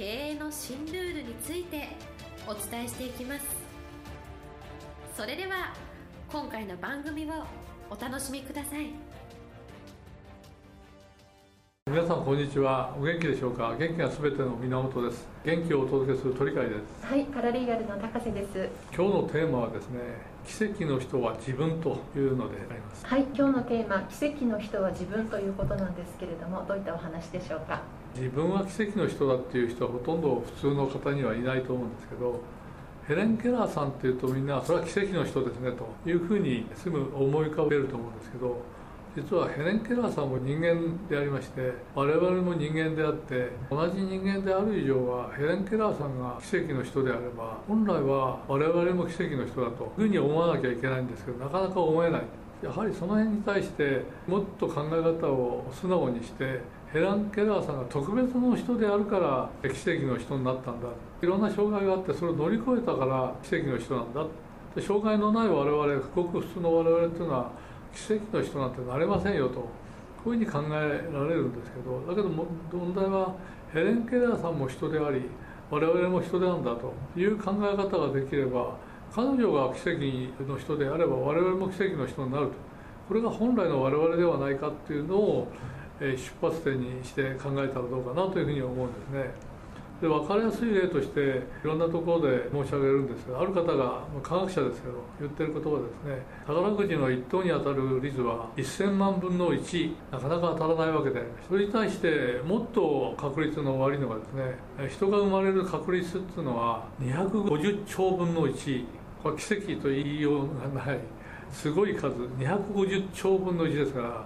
経営の新ルールについてお伝えしていきます。それでは今回の番組をお楽しみください。皆さんこんにちは。お元気でしょうか？元気がすべての源です。元気をお届けする鳥海です。はいパラリーガルの高瀬です。今日のテーマはですね奇跡の人は自分というのであります。はい今日のテーマ奇跡の人は自分ということなんですけれどもどういったお話でしょうか？自分は奇跡の人だっていう人はほとんど普通の方にはいないと思うんですけどヘレン・ケラーさんっていうとみんなそれは奇跡の人ですねというふうにすぐ思い浮かべると思うんですけど実はヘレン・ケラーさんも人間でありまして我々も人間であって同じ人間である以上はヘレン・ケラーさんが奇跡の人であれば本来は我々も奇跡の人だというふうに思わなきゃいけないんですけどなかなか思えない。やはりその辺に対してもっと考え方を素直にしてヘラン・ケラーさんが特別の人であるから奇跡の人になったんだ。いろんな障害があってそれを乗り越えたから奇跡の人なんだ。障害のない我々ごく普通の我々っていうのは奇跡の人なんてなれませんよとこういうふうに考えられるんですけどだけど問題はヘレン・ケラーさんも人であり我々も人なんだという考え方ができれば彼女が奇跡の人であれば我々も奇跡の人になると。これが本来の我々ではないかっていうのを出発点にして考えたらどうかなというふうに思うんですね。で分かりやすい例としていろんなところで申し上げるんですがある方が科学者ですけど言ってることはですね。宝くじの1等に当たる率は1000万分の1なかなか当たらないわけでそれに対してもっと確率の悪いのがですね人が生まれる確率っていうのは250兆分の1これ奇跡と言いようがない。すごい数。250兆分の1ですから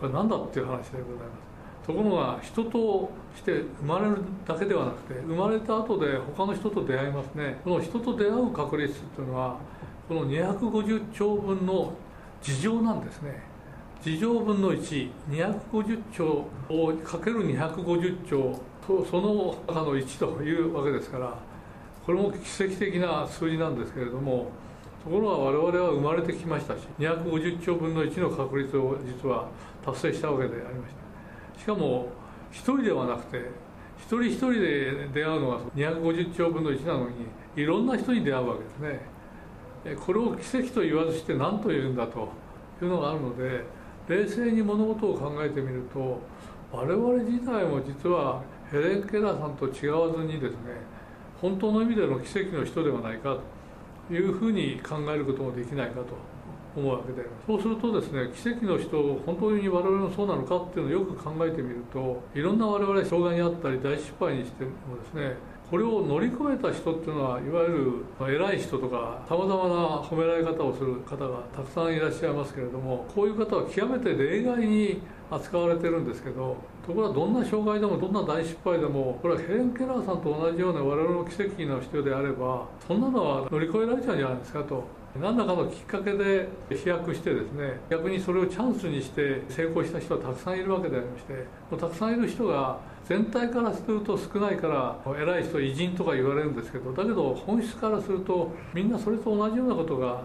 これ何だっていう話でございます。ところが人として生まれるだけではなくて生まれた後で他の人と出会いますね。この人と出会う確率っていうのはこの250兆分の事情なんですね。事情分の1250兆をかける250兆とその中の1というわけですからこれも奇跡的な数字なんですけれどもところが我々は生まれてきましたし250兆分の1の確率を実は達成したわけでありました。しかも1人ではなくて一人一人で出会うのが250兆分の1なのにいろんな人に出会うわけですね。これを奇跡と言わずして何と言うんだというのがあるので冷静に物事を考えてみると我々自体も実はヘレン・ケラーさんと違わずにですね本当の意味での奇跡の人ではないかと。いうふうに考えることもできないかと。思う。わけでそうするとですね奇跡の人を本当に我々もそうなのかっていうのをよく考えてみるといろんな我々障害にあったり大失敗にしてもですねこれを乗り越えた人っていうのはいわゆる偉い人とかさまざまな褒められ方をする方がたくさんいらっしゃいますけれどもこういう方は極めて例外に扱われてるんですけどところがどんな障害でもどんな大失敗でもこれはヘレン・ケラーさんと同じような我々の奇跡の人であればそんなのは乗り越えられちゃうんじゃないですかと。何らかのきっかけで飛躍してですね逆にそれをチャンスにして成功した人はたくさんいるわけでありましてもうたくさんいる人が全体からすると少ないから偉い人偉人とか言われるんですけどだけど本質からするとみんなそれと同じようなことが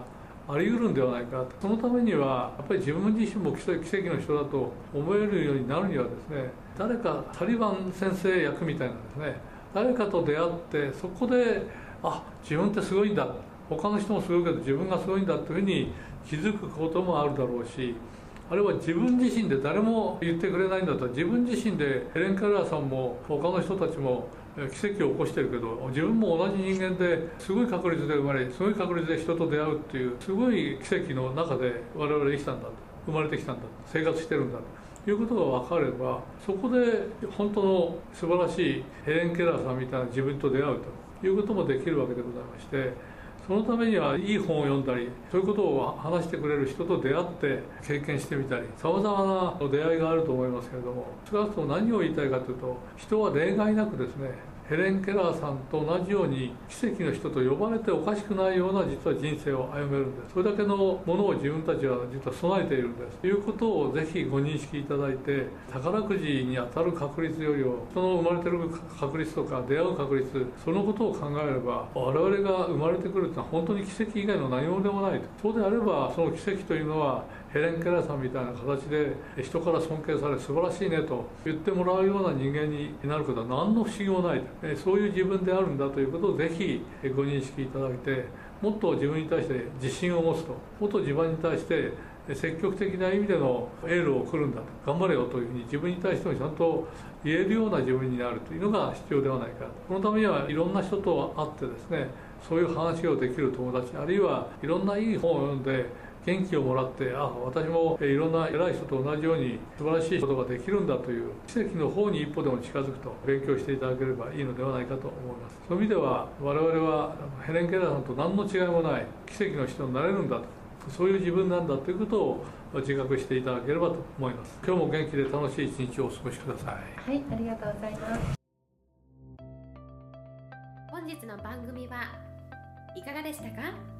あり得るんではないか。そのためにはやっぱり自分自身も奇跡の人だと思えるようになるにはですね誰かタリバン先生役みたいなですね誰かと出会ってそこであ自分ってすごいんだ他の人もすごいけど自分がすごいんだというふうに気づくこともあるだろうしあるいは自分自身で誰も言ってくれないんだったら自分自身でヘレン・カラーさんも他の人たちも奇跡を起こしてるけど自分も同じ人間ですごい確率で生まれすごい確率で人と出会うっていうすごい奇跡の中で我々生きたんだ生まれてきたんだ生活してるんだということが分かればそこで本当の素晴らしいヘレン・ケラーさんみたいな自分と出会うということもできるわけでございましてそのためにはいい本を読んだりそういうことを話してくれる人と出会って経験してみたりさまざまな出会いがあると思いますけれども少なくとも何を言いたいかというと人は例外なくですねヘレン・ケラーさんと同じように奇跡の人と呼ばれておかしくないような実は人生を歩めるんです。それだけのものを自分たちは実は備えているんです。ということをぜひご認識いただいて宝くじに当たる確率よりも人の生まれてる確率とか出会う確率そのことを考えれば我々が生まれてくるというのは本当に奇跡以外の何もでもないと。そうであればその奇跡というのはヘレン・ケラーさんみたいな形で人から尊敬され素晴らしいねと言ってもらうような人間になることは何の不思議もないと。そういう自分であるんだということをぜひご認識いただいてもっと自分に対して自信を持つともっと自分に対して積極的な意味でのエールを送るんだと頑張れよというふうに自分に対してもちゃんと言えるような自分になるというのが必要ではないかこのためにはいろんな人と会ってですねそういう話をできる友達あるいはいろんないい本を読んで元気をもらってあ私もいろんな偉い人と同じように素晴らしいことができるんだという奇跡の方に一歩でも近づくと勉強していただければいいのではないかと思います。そういう意味では我々はヘレン・ケラーさんと何の違いもない奇跡の人になれるんだと。そういう自分なんだということを自覚していただければと思います。今日も元気で楽しい一日をお過ごしください。はいありがとうございます。本日の番組はいかがでしたか？